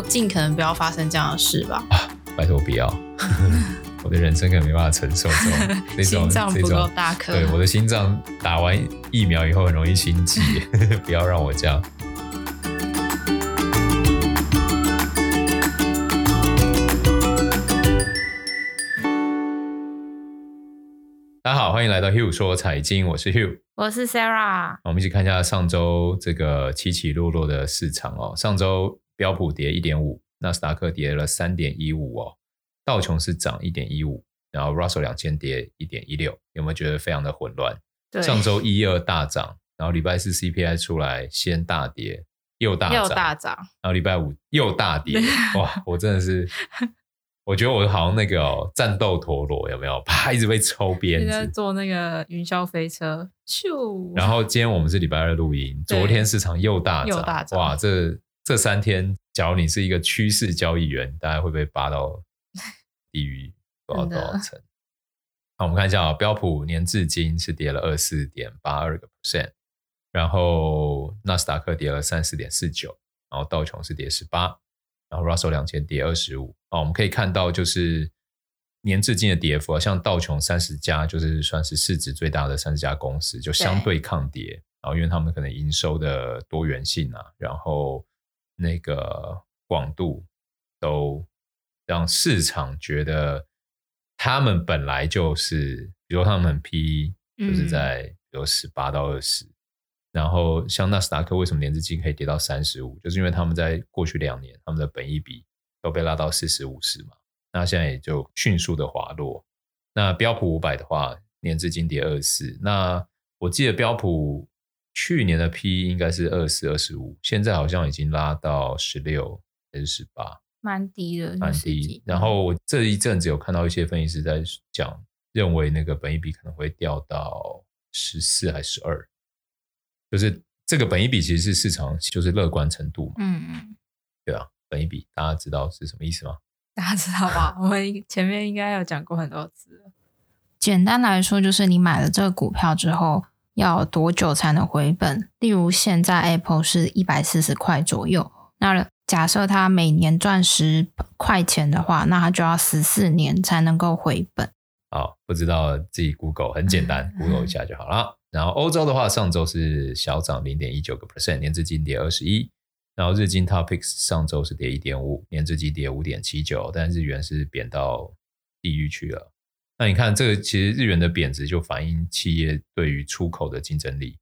就尽可能不要发生这样的事吧。啊，拜托不要，我的人生可能没办法承受这种 这种心脏不够大颗。对，我的心脏打完疫苗以后很容易心悸，不要让我这样。大家好，欢迎来到 Hugh 说财经，我是 Hugh，我是 Sarah。我们一起看一下上周这个起起落落的市场哦。上周标普跌一点五，纳斯达克跌了三点一五哦，道琼是涨一点一五，然后 Russell 两千跌一点一六，有没有觉得非常的混乱？对，上周一二大涨，然后礼拜四 CPI 出来先大跌，又大涨，又大涨，然后礼拜五又大跌，哇，我真的是。我觉得我好像那个、哦、战斗陀螺有没有？啪，一直被抽鞭子。在坐那个云霄飞车，咻。然后今天我们是礼拜二录音，昨天市场又大涨，又大涨。哇，这这三天，假如你是一个趋势交易员，大概会被扒到地狱不知道多少层。好，我们看一下啊、哦，标普年至今是跌了二四点八二个 percent，然后纳斯达克跌了三四点四九，然后道琼是跌十八。然后 Russell 两千跌二十五啊，我们可以看到就是年至今的跌幅啊，像道琼三十家就是算是市值最大的三十家公司，就相对抗跌。然后因为他们可能营收的多元性啊，然后那个广度都让市场觉得他们本来就是，比如他们 PE 就是在比如十八到二十。然后像纳斯达克为什么年至今可以跌到三十五？就是因为他们在过去两年他们的本益比都被拉到四十五十嘛，那现在也就迅速的滑落。那标普五百的话，年至今跌二十四。那我记得标普去年的 P 应该是二十四、二十五，现在好像已经拉到十六还是十八，蛮低的，蛮低。然后我这一阵子有看到一些分析师在讲，认为那个本益比可能会掉到十四还是十二。就是这个本益比其实是市场就是乐观程度嘛，嗯嗯，对啊，本益比大家知道是什么意思吗？大家知道吧？我们前面应该有讲过很多次。简单来说，就是你买了这个股票之后，要多久才能回本？例如现在 Apple 是一百四十块左右，那假设它每年赚十块钱的话，那它就要十四年才能够回本。好，不知道自己 Google 很简单，Google 一下就好了。然后欧洲的话，上周是小涨零点一九个 percent，年至今跌二十一。然后日经 Topics 上周是跌一点五，年至今跌五点七九，但日元是贬到地狱去了。那你看这个，其实日元的贬值就反映企业对于出口的竞争力，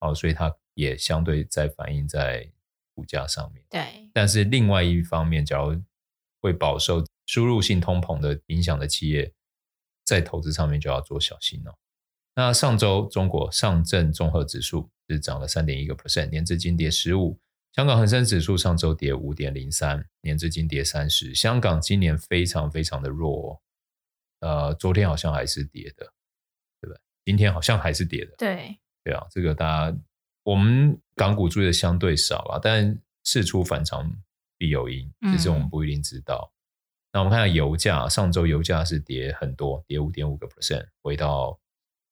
哦，所以它也相对在反映在股价上面。对。但是另外一方面，假如会饱受输入性通膨的影响的企业，在投资上面就要做小心哦。那上周中国上证综合指数是涨了三点一个 percent，年至今跌十五。香港恒生指数上周跌五点零三，年至今跌三十。香港今年非常非常的弱，呃，昨天好像还是跌的，对不对？今天好像还是跌的。对，对啊，这个大家我们港股注意的相对少啊，但事出反常必有因，只是我们不一定知道。嗯那我们看下油价，上周油价是跌很多，跌五点五个 percent，回到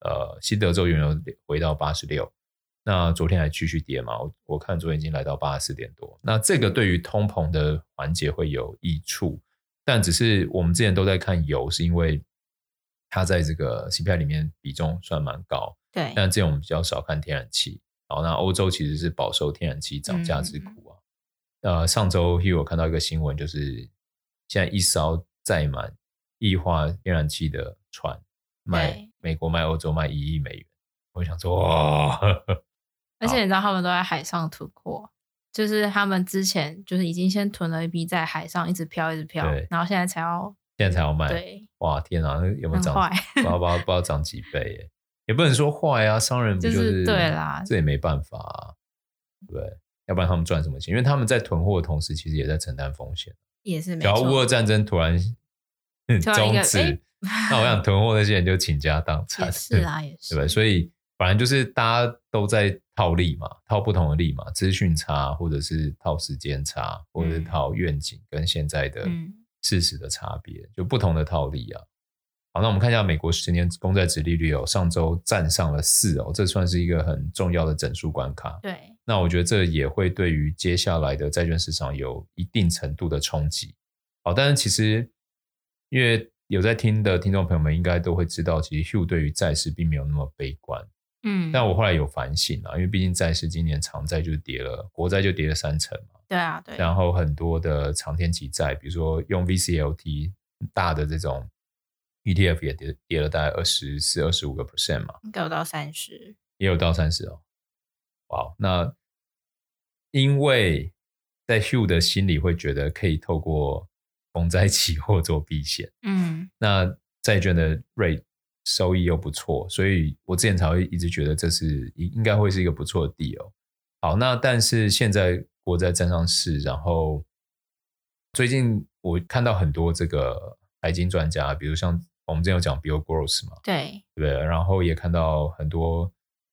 呃西德州原油回到八十六。那昨天还继续跌嘛？我我看昨天已经来到八十四点多。那这个对于通膨的环节会有益处，但只是我们之前都在看油，是因为它在这个 CPI 里面比重算蛮高。对。但这样我们比较少看天然气。好，那欧洲其实是饱受天然气涨价之苦啊。嗯、呃，上周因为我看到一个新闻，就是。现在一艘载满液化天然气的船卖美国卖欧洲卖一亿美元，我想说哇！而且你知道他们都在海上囤货，就是他们之前就是已经先囤了一批在海上一直漂一直漂，然后现在才要现在才要卖。对，哇天哪，那有没有涨？不知道不知道涨几倍耶？也不能说坏啊，商人不就是、就是、对啦？这也没办法、啊，对，要不然他们赚什么钱？因为他们在囤货的同时，其实也在承担风险。也是。然后乌俄战争突然 终止，那我想囤货那些人就倾家荡产。也 是啊，也是。对吧？所以反正就是大家都在套利嘛，套不同的利嘛，资讯差，或者是套时间差，或者是套愿景跟现在的事实的差别，就不同的套利啊。好，那我们看一下美国十年公债殖利率哦，上周站上了四哦，这算是一个很重要的整数关卡。对。那我觉得这也会对于接下来的债券市场有一定程度的冲击。好，但是其实因为有在听的听众朋友们应该都会知道，其实 Hugh 对于债市并没有那么悲观。嗯，但我后来有反省啊，因为毕竟债市今年长债就跌了，国债就跌了三成嘛。对啊，对。然后很多的长天期债，比如说用 VCLT 大的这种 ETF 也跌跌了大概二十四、二十五个 percent 嘛，应该有到三十，也有到三十哦。哇，那因为在 Hugh 的心里会觉得可以透过公债期货做避险，嗯，那债券的 rate 收益又不错，所以我之前才会一直觉得这是应应该会是一个不错的 deal。好，那但是现在国债站上市，然后最近我看到很多这个财经专家，比如像我们之前有讲 Bill Gross 嘛，对对，然后也看到很多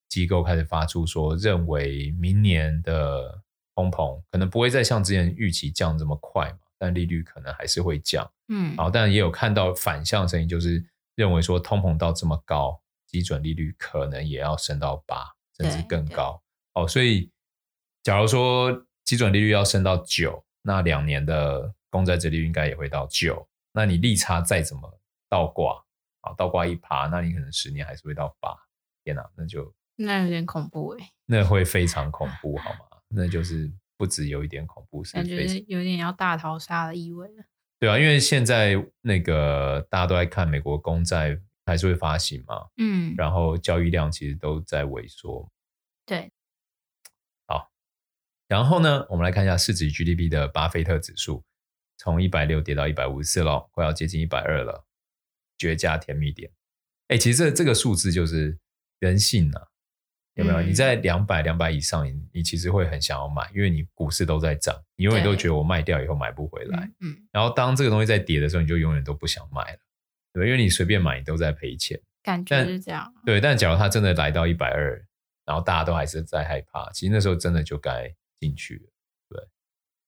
机构开始发出说，认为明年的通膨可能不会再像之前预期降这么快嘛，但利率可能还是会降，嗯，好，但也有看到反向声音，就是认为说通膨到这么高，基准利率可能也要升到八，甚至更高，哦，所以。假如说基准利率要升到九，那两年的公债殖利率应该也会到九。那你利差再怎么倒挂啊，倒挂一趴，那你可能十年还是会到八。天哪，那就那有点恐怖哎，那会非常恐怖好吗？那就是不止有一点恐怖，是感觉有点要大逃杀的意味了。对啊，因为现在那个大家都在看美国公债还是会发行嘛，嗯，然后交易量其实都在萎缩，对。好然后呢，我们来看一下市值 GDP 的巴菲特指数，从一百六跌到一百五十四了，快要接近一百二了，绝佳甜蜜点。哎，其实这这个数字就是人性啊，有没有？嗯、你在两百两百以上你，你其实会很想要买，因为你股市都在涨，你永远都觉得我卖掉以后买不回来。嗯。然后当这个东西在跌的时候，你就永远都不想买了，对，因为你随便买你都在赔钱。感觉是这样。对，但假如它真的来到一百二，然后大家都还是在害怕，其实那时候真的就该。进去对，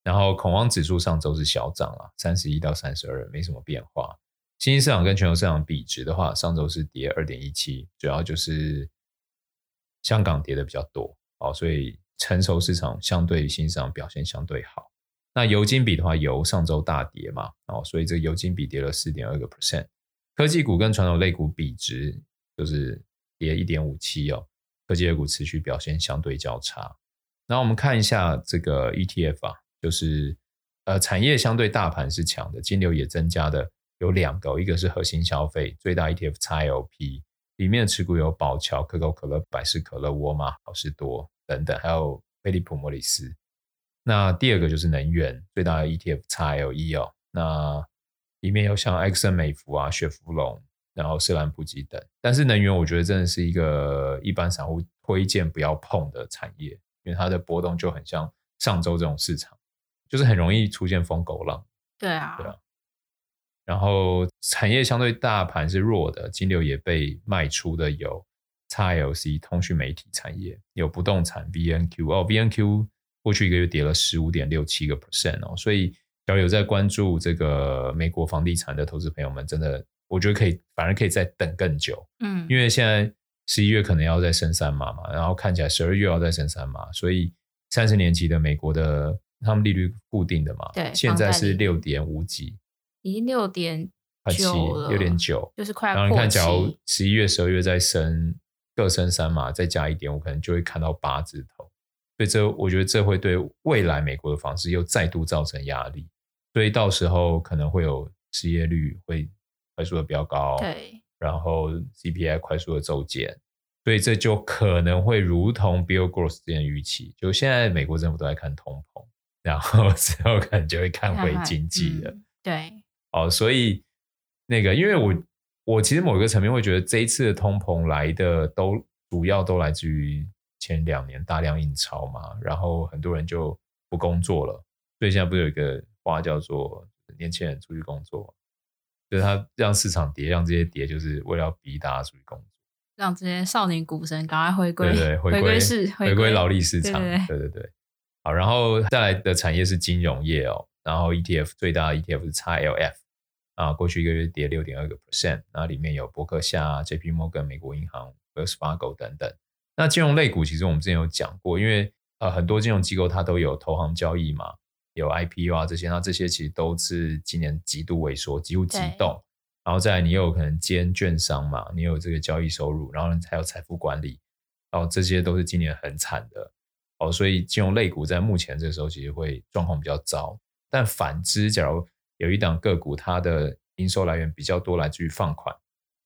然后恐慌指数上周是小涨了，三十一到三十二，没什么变化。新兴市场跟全球市场比值的话，上周是跌二点一七，主要就是香港跌的比较多，哦，所以成熟市场相对新市场表现相对好。那油金比的话，油上周大跌嘛，哦，所以这个油金比跌了四点二个 percent。科技股跟传统类股比值就是跌一点五七哦，科技类股持续表现相对较差。那我们看一下这个 ETF 啊，就是呃产业相对大盘是强的，金流也增加的有两个，一个是核心消费最大 ETF XLP，里面的持股有宝乔、可口可乐、百事可乐、沃尔玛、好事多等等，还有菲利普莫里斯。那第二个就是能源最大的 ETF XLE 哦，那里面有像埃克森美孚啊、雪佛龙，然后色兰普吉等。但是能源我觉得真的是一个一般散户推荐不要碰的产业。因为它的波动就很像上周这种市场，就是很容易出现疯狗浪。对啊，对啊。然后产业相对大盘是弱的，金流也被卖出的有 XLC 通讯媒体产业，有不动产 VNQ 哦，VNQ 过去一个月跌了十五点六七个 percent 哦，所以只要有在关注这个美国房地产的投资朋友们，真的我觉得可以，反而可以再等更久。嗯，因为现在。十一月可能要再升三码嘛，然后看起来十二月要再升三码，所以三十年期的美国的他们利率固定的嘛，对，现在是六点五几，已经六点快七，六点九，就是快。然后你看，假如十一月、十二月再升各升三嘛，再加一点，我可能就会看到八字头。所以这我觉得这会对未来美国的房市又再度造成压力，所以到时候可能会有失业率会快速的飙高，对。然后 CPI 快速的骤减，所以这就可能会如同 Bill Gross 之前预期，就现在美国政府都在看通膨，然后 之后可能就会看回经济了。嗯、对，哦，所以那个，因为我我其实某一个层面会觉得，这一次的通膨来的都主要都来自于前两年大量印钞嘛，然后很多人就不工作了，所以现在不是有一个话叫做年轻人出去工作。就是他让市场跌，让这些跌，就是为了要逼大家出去工作，让这些少年股神赶快回归，对对，回归市，回归劳力市场，对对对。好，然后再来的产业是金融业哦，然后 ETF 最大的 ETF 是 XLF 啊，过去一个月跌六点二个 percent，那里面有伯克夏、JP Morgan、美国银行、Wells Fargo 等等。那金融类股其实我们之前有讲过，因为呃很多金融机构它都有投行交易嘛，有 IPO 啊这些，那这些其实都是今年极度萎缩，几乎急冻。然后再来你又有可能兼券商嘛，你有这个交易收入，然后还有财富管理，然后这些都是今年很惨的哦，所以金融类股在目前这个时候其实会状况比较糟。但反之，假如有一档个股，它的营收来源比较多，来自于放款，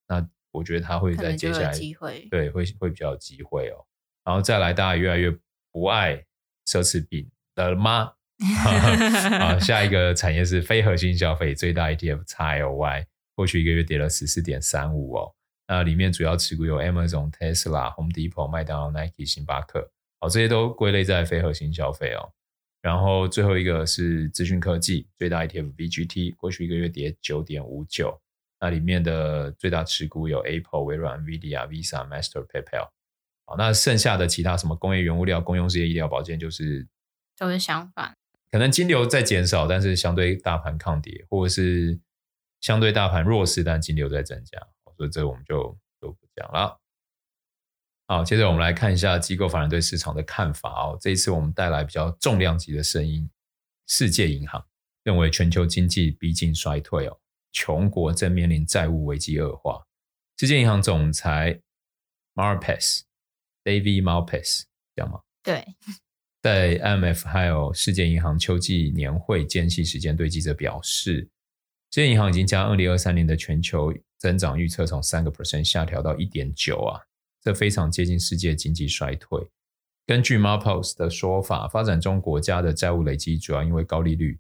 那我觉得它会在接下来机会对会会比较有机会哦。然后再来，大家越来越不爱奢侈品了吗？啊，下一个产业是非核心消费，最大 ETF XLY，过去一个月跌了十四点三五哦。那里面主要持股有 Amazon、Tesla、Home Depot、麦当劳、Nike、星巴克，哦，这些都归类在非核心消费哦。然后最后一个是资讯科技，最大 ETF VGT，过去一个月跌九点五九。那里面的最大持股有 Apple、微软、Nvidia、Visa、Master、PayPal。好，那剩下的其他什么工业原物料、公用事业、医疗保健，就是都是相反。可能金流在减少，但是相对大盘抗跌，或者是相对大盘弱势，但金流在增加。所以这我们就就不讲了。好，接着我们来看一下机构法人对市场的看法哦。这一次我们带来比较重量级的声音，世界银行认为全球经济逼近衰退哦，穷国正面临债务危机恶化。世界银行总裁 Malpass，David Malpass 讲吗？对，在 IMF 还有世界银行秋季年会间隙时间对记者表示，世界银行已经将二零二三年的全球增长预测从三个 percent 下调到一点九啊。这非常接近世界经济衰退。根据 Marpos 的说法，发展中国家的债务累积主要因为高利率，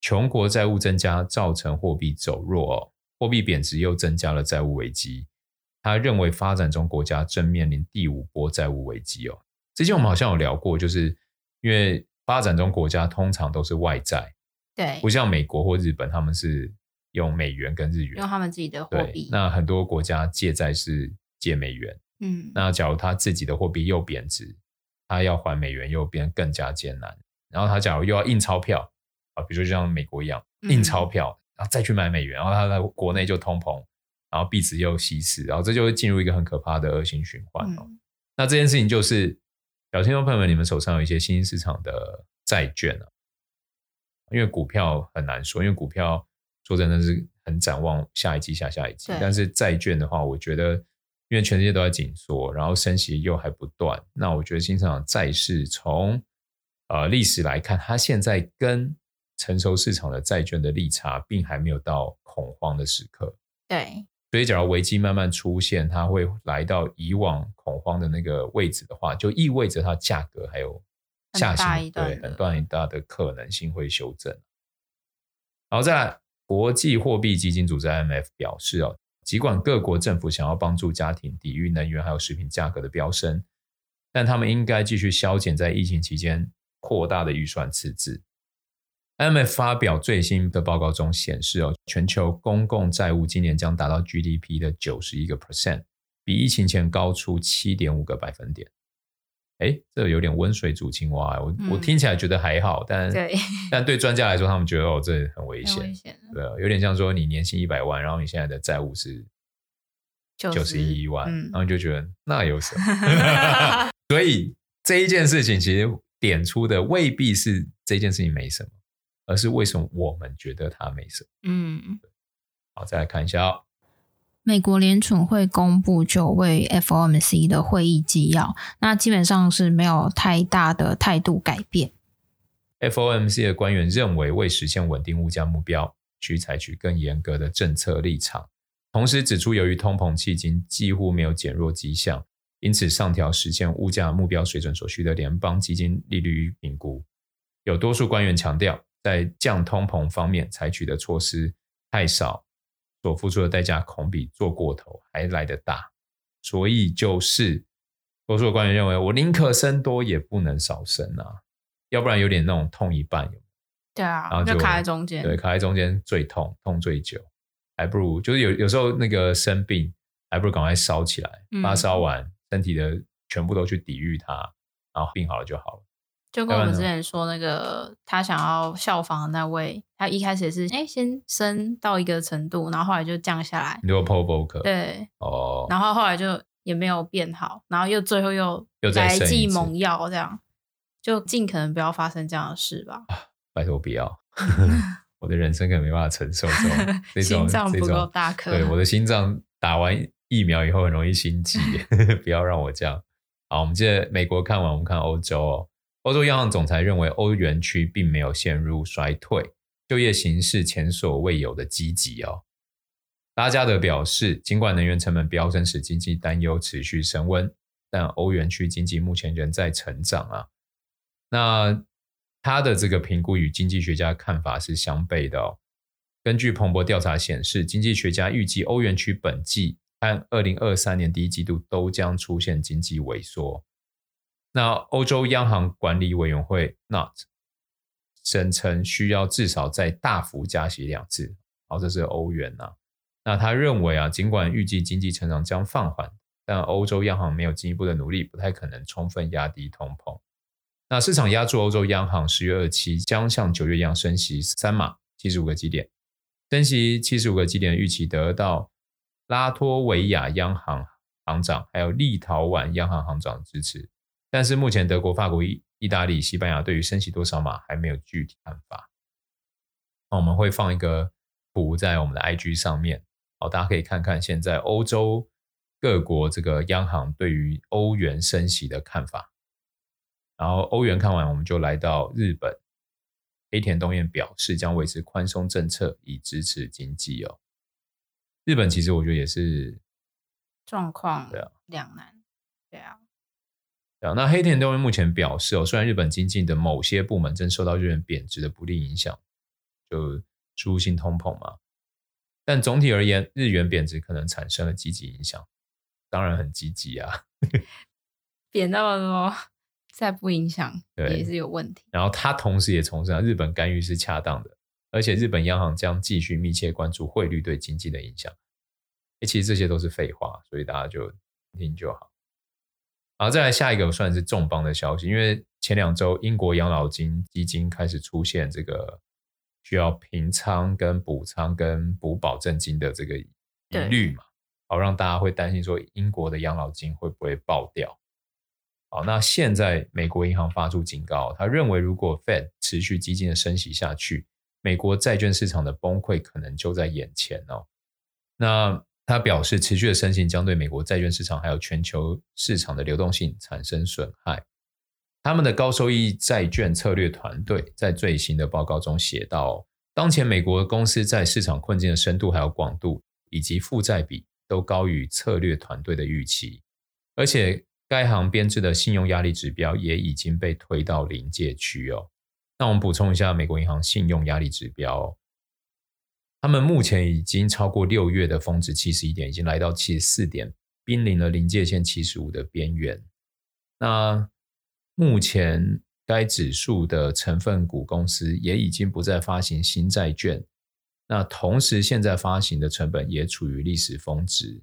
穷国债务增加造成货币走弱，货币贬值又增加了债务危机。他认为发展中国家正面临第五波债务危机哦。之前我们好像有聊过，就是因为发展中国家通常都是外债，对，不像美国或日本，他们是用美元跟日元，用他们自己的货币。那很多国家借债是借美元。嗯，那假如他自己的货币又贬值，他要还美元又变更加艰难。然后他假如又要印钞票啊，比如说就像美国一样印钞票，然后再去买美元，然后他在国内就通膨，然后币值又稀释，然后这就会进入一个很可怕的恶性循环哦。那这件事情就是，小听众朋友们，你们手上有一些新兴市场的债券啊，因为股票很难说，因为股票说真的是很展望下一季、下下一季，但是债券的话，我觉得。因为全世界都在紧缩，然后升息又还不断，那我觉得新兴市场债市从呃历史来看，它现在跟成熟市场的债券的利差，并还没有到恐慌的时刻。对，所以假如危机慢慢出现，它会来到以往恐慌的那个位置的话，就意味着它价格还有下行，对，很大一大的可能性会修正。然后再来，国际货币基金组织 IMF 表示哦。尽管各国政府想要帮助家庭抵御能源还有食品价格的飙升，但他们应该继续削减在疫情期间扩大的预算赤字。M F 发表最新的报告中显示，哦，全球公共债务今年将达到 GDP 的九十一个 percent，比疫情前高出七点五个百分点。哎，这有点温水煮青蛙。我、嗯、我听起来觉得还好，但对但对专家来说，他们觉得哦，这很危险。危险对，有点像说你年薪一百万，然后你现在的债务是九十一万，嗯、然后你就觉得那有什么？所以这一件事情其实点出的未必是这件事情没什么，而是为什么我们觉得它没什么。嗯，好，再来看一下哦。美国联储会公布九位 FOMC 的会议纪要，那基本上是没有太大的态度改变。FOMC 的官员认为，为实现稳定物价目标，需采取更严格的政策立场。同时指出，由于通膨迄今几乎没有减弱迹象，因此上调实现物价目标水准所需的联邦基金利率评估。有多数官员强调，在降通膨方面采取的措施太少。所付出的代价恐比做过头还来得大，所以就是多数的官员认为，我宁可生多也不能少生啊，要不然有点那种痛一半。对啊，然后就，就卡在中间，对，卡在中间最痛，痛最久，还不如就是有有时候那个生病，还不如赶快烧起来，发烧完，身体的全部都去抵御它，然后病好了就好了。就跟我们之前说那个，他想要效仿的那位，他一开始也是哎，先升到一个程度，然后后来就降下来。你说 Paul Volcker 对，哦，然后后来就也没有变好，然后又最后又来剂猛药这样，就尽可能不要发生这样的事吧。啊、拜托不要，我的人生可能没办法承受这种 这种心脏不够大颗。对，我的 心脏打完疫苗以后很容易心悸，不要让我这样。好，我们接着美国看完，我们看欧洲哦。欧洲央行总裁认为，欧元区并没有陷入衰退，就业形势前所未有的积极哦。拉加德表示，尽管能源成本飙升使经济担忧持续升温，但欧元区经济目前仍在成长啊。那他的这个评估与经济学家看法是相悖的哦。根据彭博调查显示，经济学家预计欧元区本季和二零二三年第一季度都将出现经济萎缩。那欧洲央行管理委员会 NOT 声称需要至少再大幅加息两次，好，这是欧元呐。那他认为啊，尽管预计经济成长将放缓，但欧洲央行没有进一步的努力，不太可能充分压低通膨。那市场押注欧洲央行十月二七将像九月一样升息三码七十五个基点，升息七十五个基点的预期得到拉脱维亚央行行长还有立陶宛央行行长的支持。但是目前，德国、法国、意意大利、西班牙对于升息多少码还没有具体看法。那我们会放一个图在我们的 IG 上面，好，大家可以看看现在欧洲各国这个央行对于欧元升息的看法。然后欧元看完，我们就来到日本，黑田东彦表示将维持宽松政策以支持经济哦。日本其实我觉得也是状况两难，对啊。那黑田东彦目前表示哦，虽然日本经济的某些部门正受到日元贬值的不利影响，就输入性通膨嘛，但总体而言，日元贬值可能产生了积极影响，当然很积极啊，贬那么多再不影响也是有问题。然后他同时也重申，日本干预是恰当的，而且日本央行将继续密切关注汇率对经济的影响。其实这些都是废话，所以大家就听就好。好，再来下一个算是重磅的消息，因为前两周英国养老金基金开始出现这个需要平仓、跟补仓、跟补保证金的这个疑虑嘛，好让大家会担心说英国的养老金会不会爆掉。好，那现在美国银行发出警告，他认为如果 Fed 持续激进的升息下去，美国债券市场的崩溃可能就在眼前哦。那他表示，持续的升息将对美国债券市场还有全球市场的流动性产生损害。他们的高收益债券策略团队在最新的报告中写道：当前美国公司在市场困境的深度还有广度，以及负债比都高于策略团队的预期，而且该行编制的信用压力指标也已经被推到临界区哦。那我们补充一下，美国银行信用压力指标。他们目前已经超过六月的峰值七十一点，已经来到七十四点，濒临了临界线七十五的边缘。那目前该指数的成分股公司也已经不再发行新债券。那同时，现在发行的成本也处于历史峰值。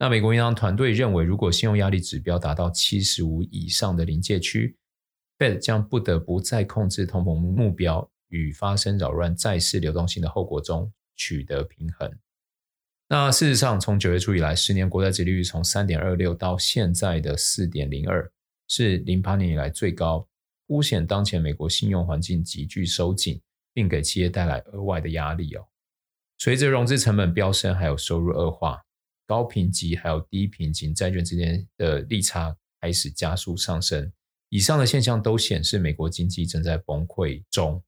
那美国银行团队认为，如果信用压力指标达到七十五以上的临界区，Fed 将不得不再控制通膨目标，与发生扰乱债市流动性的后果中。取得平衡。那事实上，从九月初以来，十年国债殖利率从三点二六到现在的四点零二，是零八年以来最高，凸显当前美国信用环境急剧收紧，并给企业带来额外的压力哦。随着融资成本飙升，还有收入恶化，高评级还有低评级债券之间的利差开始加速上升。以上的现象都显示美国经济正在崩溃中。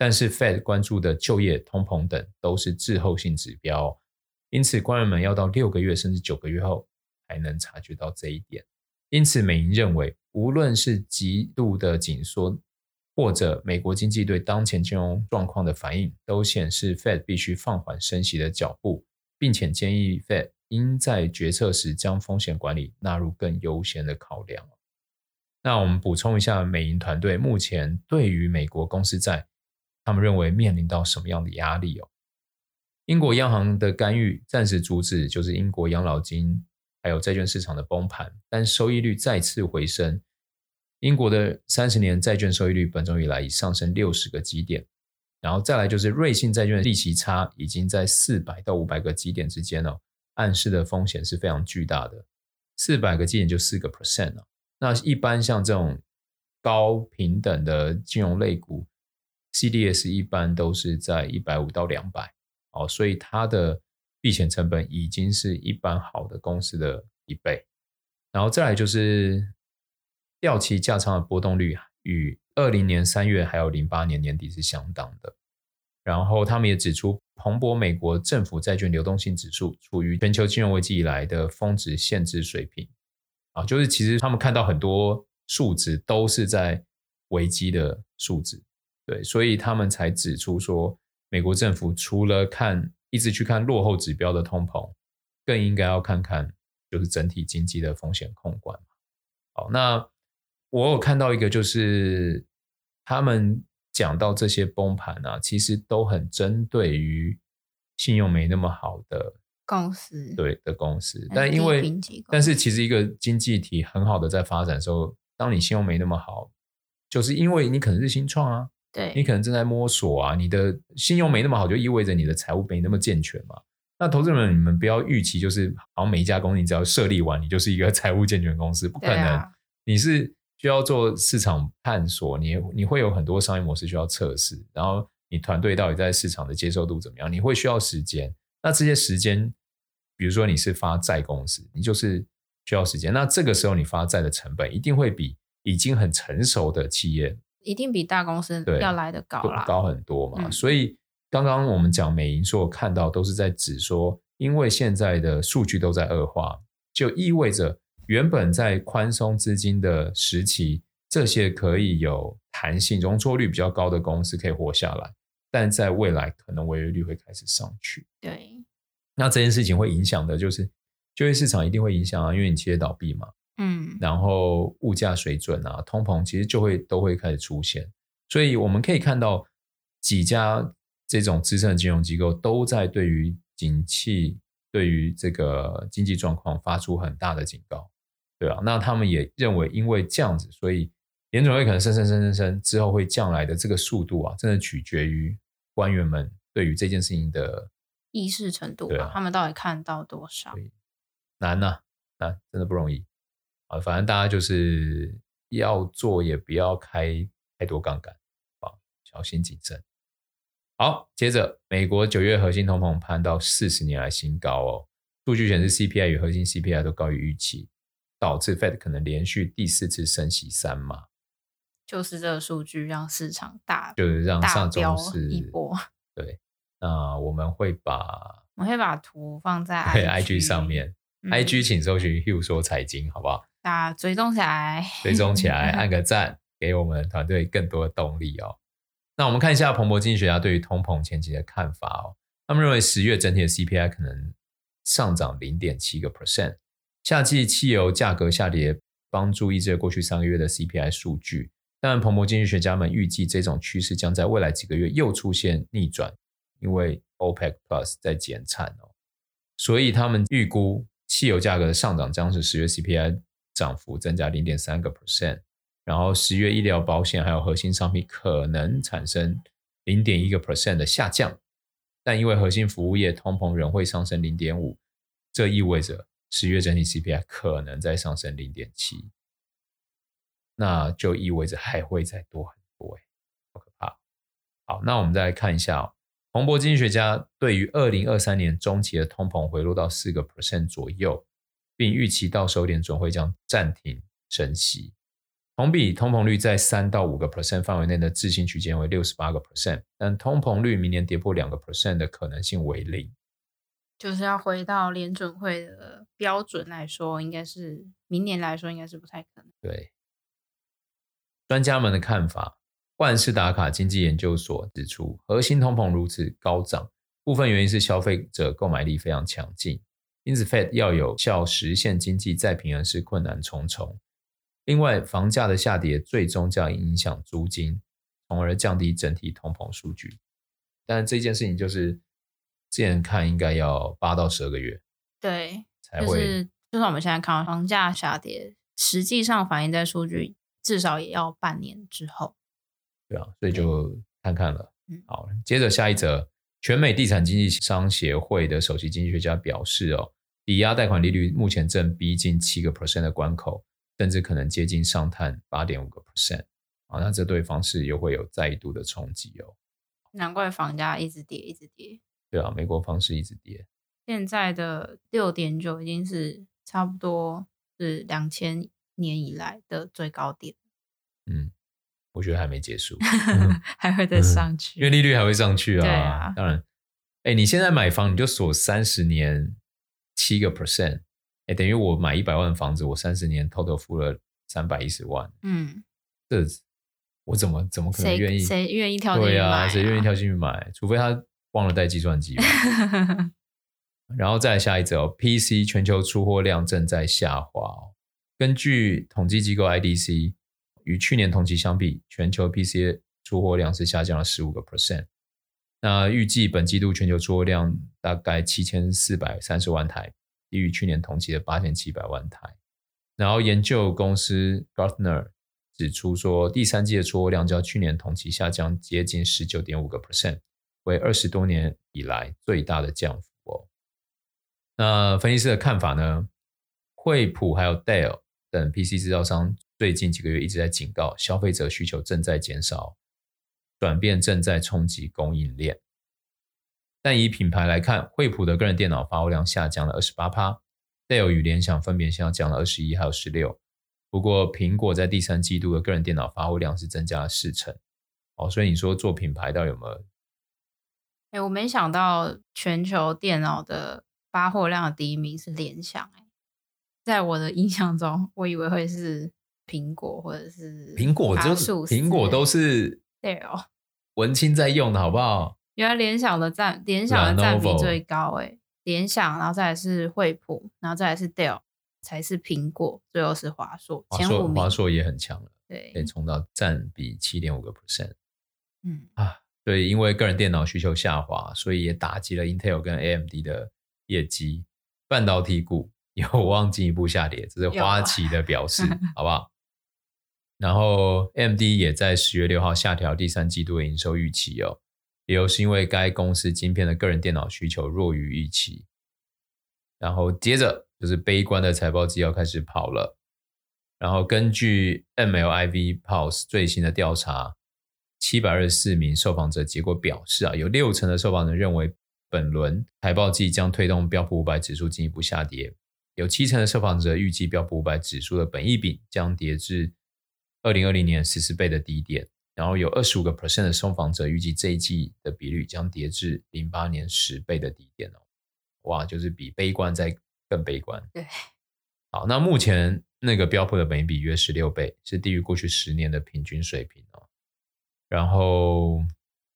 但是，Fed 关注的就业、通膨等都是滞后性指标，因此官员们要到六个月甚至九个月后才能察觉到这一点。因此，美银认为，无论是极度的紧缩，或者美国经济对当前金融状况的反应，都显示 Fed 必须放缓升息的脚步，并且建议 Fed 应在决策时将风险管理纳入更优先的考量。那我们补充一下，美银团队目前对于美国公司债。他们认为面临到什么样的压力哦？英国央行的干预暂时阻止，就是英国养老金还有债券市场的崩盘，但收益率再次回升。英国的三十年债券收益率本周以来已上升六十个基点，然后再来就是瑞信债券利息差已经在四百到五百个基点之间哦，暗示的风险是非常巨大的。四百个基点就四个 percent 了，那一般像这种。高平等的金融类股，CDS 一般都是在一百五到两百，哦，所以它的避险成本已经是一般好的公司的一倍。然后再来就是掉期价仓的波动率与二零年三月还有零八年年底是相当的。然后他们也指出，彭博美国政府债券流动性指数处于全球金融危机以来的峰值限制水平。啊，就是其实他们看到很多数值都是在危机的数值，对，所以他们才指出说，美国政府除了看一直去看落后指标的通膨，更应该要看看就是整体经济的风险控管。好，那我有看到一个就是他们讲到这些崩盘啊，其实都很针对于信用没那么好的。公司对的公司，但因为但是其实一个经济体很好的在发展的时候，当你信用没那么好，就是因为你可能是新创啊，对，你可能正在摸索啊，你的信用没那么好，就意味着你的财务没那么健全嘛。那投资人你们不要预期就是好像每一家公司你只要设立完，你就是一个 财务健全公司，不可能，啊、你是需要做市场探索，你你会有很多商业模式需要测试，然后你团队到底在市场的接受度怎么样，你会需要时间，那这些时间。比如说你是发债公司，你就是需要时间。那这个时候你发债的成本一定会比已经很成熟的企业，一定比大公司要来得高啦，高很多嘛。嗯、所以刚刚我们讲美银所看到都是在指说，因为现在的数据都在恶化，就意味着原本在宽松资金的时期，这些可以有弹性、容错率比较高的公司可以活下来，但在未来可能违约率会开始上去。对。那这件事情会影响的，就是就业市场一定会影响啊，因为你企业倒闭嘛，嗯，然后物价水准啊，通膨其实就会都会开始出现，所以我们可以看到几家这种资深的金融机构都在对于景气、对于这个经济状况发出很大的警告，对啊，那他们也认为，因为这样子，所以联准会可能升升升升升之后会降来的这个速度啊，真的取决于官员们对于这件事情的。意识程度吧，啊、他们到底看到多少？难呐、啊，难，真的不容易啊！反正大家就是要做，也不要开太多杠杆啊，小心谨慎。好，接着，美国九月核心通膨攀到四十年来新高哦。数据显示，CPI 与核心 CPI 都高于预期，导致 Fed 可能连续第四次升息三码。就是这个数据让市场大，就是让上周是一波，对。那我们会把我会把图放在 IG 上面、嗯、，IG 请搜寻 Hugh 说财经，好不好？大家追踪起来，追踪起来，按个赞，给我们团队更多的动力哦。那我们看一下彭博经济学家对于通膨前景的看法哦。他们认为十月整体的 CPI 可能上涨零点七个 percent，夏季汽油价格下跌帮助抑制过去三个月的 CPI 数据，但彭博经济学家们预计这种趋势将在未来几个月又出现逆转。因为 OPEC Plus 在减产哦，所以他们预估汽油价格的上涨将是十月 CPI 涨幅增加零点三个 percent，然后十月医疗保险还有核心商品可能产生零点一个 percent 的下降，但因为核心服务业通膨仍会上升零点五，这意味着十月整体 CPI 可能再上升零点七，那就意味着还会再多很多哎，好可怕。好，那我们再来看一下哦。彭博经济学家对于二零二三年中期的通膨回落到四个 percent 左右，并预期到时候联准会将暂停升息。同比通膨率在三到五个 percent 范围内的置信区间为六十八个 percent，但通膨率明年跌破两个 percent 的可能性为零。就是要回到联准会的标准来说，应该是明年来说应该是不太可能。对，专家们的看法。万事达卡经济研究所指出，核心通膨如此高涨，部分原因是消费者购买力非常强劲，因此 Fed 要有效实现经济再平衡是困难重重。另外，房价的下跌最终将影响租金，从而降低整体通膨数据。但这件事情就是，之前看应该要八到十二个月，对，才会。就是，就算我们现在看到房价下跌，实际上反映在数据至少也要半年之后。对啊，所以就看看了。好，接着下一则，全美地产经纪商协会的首席经济学家表示，哦，抵押贷款利率目前正逼近七个 percent 的关口，甚至可能接近上探八点五个 percent。啊，那这对房市又会有再度的冲击哦。难怪房价一直跌，一直跌。对啊，美国房市一直跌。现在的六点九已经是差不多是两千年以来的最高点。嗯，我觉得还没结束，还会再上去，因为利率还会上去啊。对啊，当然，哎，你现在买房你就锁三十年七个 percent，哎，等于我买一百万房子，我三十年偷偷付了三百一十万。嗯，这我怎么怎么可能愿意？谁愿意跳进去买？对啊，谁愿意跳进去买？除非他忘了带计算机。然后再来下一则哦，PC 全球出货量正在下滑哦。根据统计机构 IDC，与去年同期相比，全球 PC 出货量是下降了十五个 percent。那预计本季度全球出货量大概七千四百三十万台，低于去年同期的八千七百万台。然后研究公司 Gartner 指出说，第三季的出货量较去年同期下降接近十九点五个 percent，为二十多年以来最大的降幅。哦那分析师的看法呢？惠普还有 Dell 等 PC 制造商最近几个月一直在警告，消费者需求正在减少，转变正在冲击供应链。但以品牌来看，惠普的个人电脑发货量下降了二十八趴，Dell 与联想分别下降了二十一还有十六。不过苹果在第三季度的个人电脑发货量是增加了四成。哦，所以你说做品牌到底有没有？哎，我没想到全球电脑的。发货量的第一名是联想，在我的印象中，我以为会是苹果或者是苹果，就是苹果都是对哦，文青在用的好不好？原来联想的占联想的占比最高诶，联想，然后再来是惠普，然后再来是 Dell，才是苹果，最后是华硕，前五名。华硕也很强了，对，可以冲到占比七点五个 percent。嗯啊，对，因为个人电脑需求下滑，所以也打击了 Intel 跟 AMD 的。业绩，半导体股有望进一步下跌，这是花旗的表示，好不好？然后，M D 也在十月六号下调第三季度营收预期哦，理由是因为该公司晶片的个人电脑需求弱于预期。然后接着就是悲观的财报季要开始跑了。然后根据 MLIV Pulse 最新的调查，七百二十四名受访者结果表示啊，有六成的受访者认为。本轮财报季将推动标普五百指数进一步下跌，有七成的受访者预计标普五百指数的本益比将跌至二零二零年十四倍的低点，然后有二十五个 percent 的受访者预计这一季的比率将跌至零八年十倍的低点哦，哇，就是比悲观再更悲观。对，好，那目前那个标普的本益比约十六倍，是低于过去十年的平均水平哦，然后。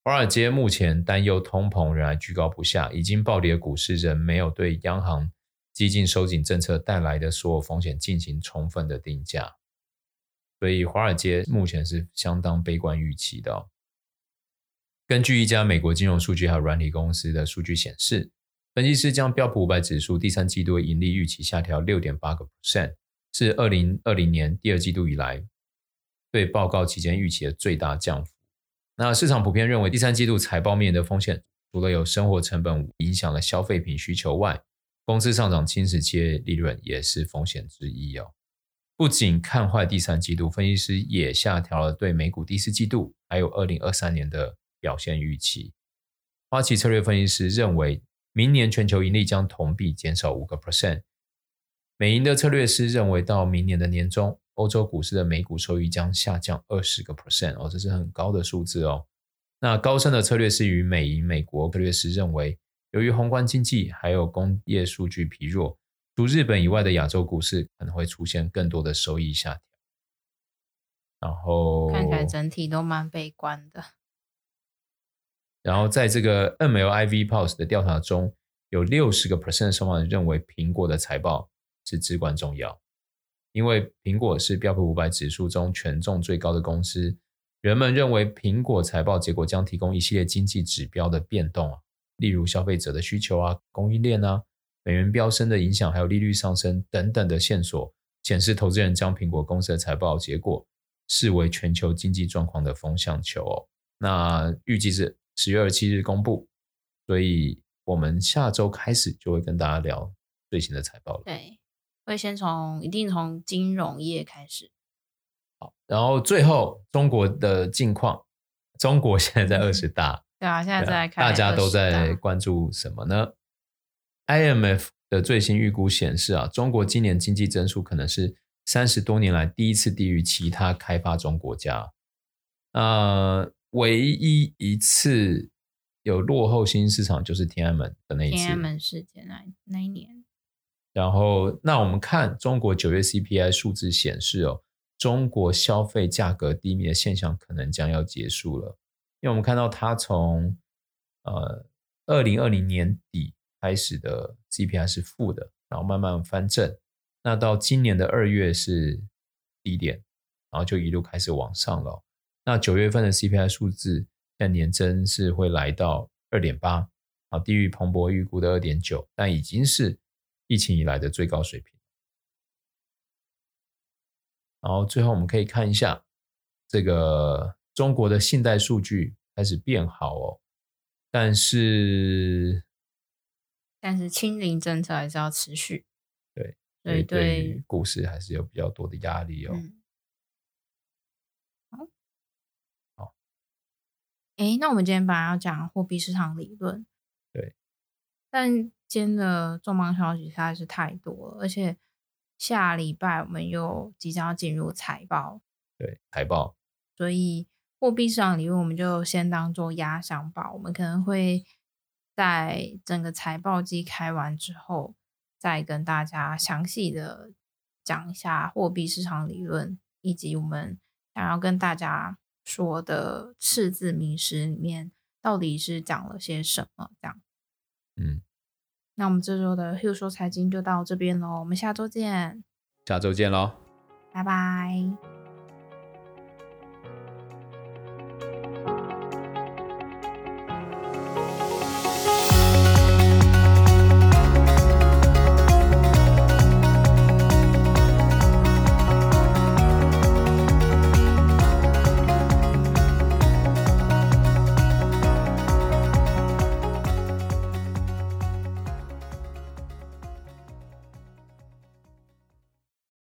华尔街目前担忧通膨仍然居高不下，已经暴跌的股市仍没有对央行激进收紧政策带来的所有风险进行充分的定价，所以华尔街目前是相当悲观预期的。根据一家美国金融数据还有软体公司的数据显示，分析师将标普五百指数第三季度盈利预期下调六点八个 percent，是二零二零年第二季度以来对报告期间预期的最大降幅。那市场普遍认为，第三季度财报面的风险，除了有生活成本影响了消费品需求外，工资上涨侵蚀企业利润也是风险之一哦。不仅看坏第三季度，分析师也下调了对美股第四季度还有二零二三年的表现预期。花旗策略分析师认为，明年全球盈利将同比减少五个 percent。美银的策略师认为，到明年的年中。欧洲股市的每股收益将下降二十个 percent 哦，这是很高的数字哦。那高盛的策略师与美银美国策略师认为，由于宏观经济还有工业数据疲弱，除日本以外的亚洲股市可能会出现更多的收益下调。然后看起来整体都蛮悲观的。然后在这个 MLIV Pulse 的调查中，有六十个 percent 受访者认为苹果的财报是至关重要。因为苹果是标普五百指数中权重最高的公司，人们认为苹果财报结果将提供一系列经济指标的变动啊，例如消费者的需求啊、供应链啊、美元飙升的影响，还有利率上升等等的线索，显示投资人将苹果公司的财报结果视为全球经济状况的风向球哦。那预计是十月二十七日公布，所以我们下周开始就会跟大家聊最新的财报了。对。会先从一定从金融业开始，好，然后最后中国的近况，中国现在在二十大。嗯对啊，现在在看，大家都在关注什么呢？IMF 的最新预估显示啊，中国今年经济增速可能是三十多年来第一次低于其他开发中国家。呃，唯一一次有落后新兴市场就是天安门的那一次。天安门事件那那一年。然后，那我们看中国九月 CPI 数字显示哦，中国消费价格低迷的现象可能将要结束了。因为我们看到它从呃二零二零年底开始的 CPI 是负的，然后慢慢翻正，那到今年的二月是低点，然后就一路开始往上了。那九月份的 CPI 数字在年增是会来到二点八，啊，低于彭博预估的二点九，但已经是疫情以来的最高水平。然后最后我们可以看一下这个。中国的信贷数据开始变好哦，但是但是清零政策还是要持续，对，所以对股市还是有比较多的压力哦。嗯、好，好，哎，那我们今天本来要讲货币市场理论，对，但今天的重磅消息实在是太多了，而且下礼拜我们又即将要进入财报，对，财报，所以。货币市场理论，我们就先当做压箱宝。我们可能会在整个财报季开完之后，再跟大家详细的讲一下货币市场理论，以及我们想要跟大家说的赤字名师里面到底是讲了些什么。这样，嗯，那我们这周的 Hugh 说财经就到这边喽，我们下周见。下周见喽，拜拜。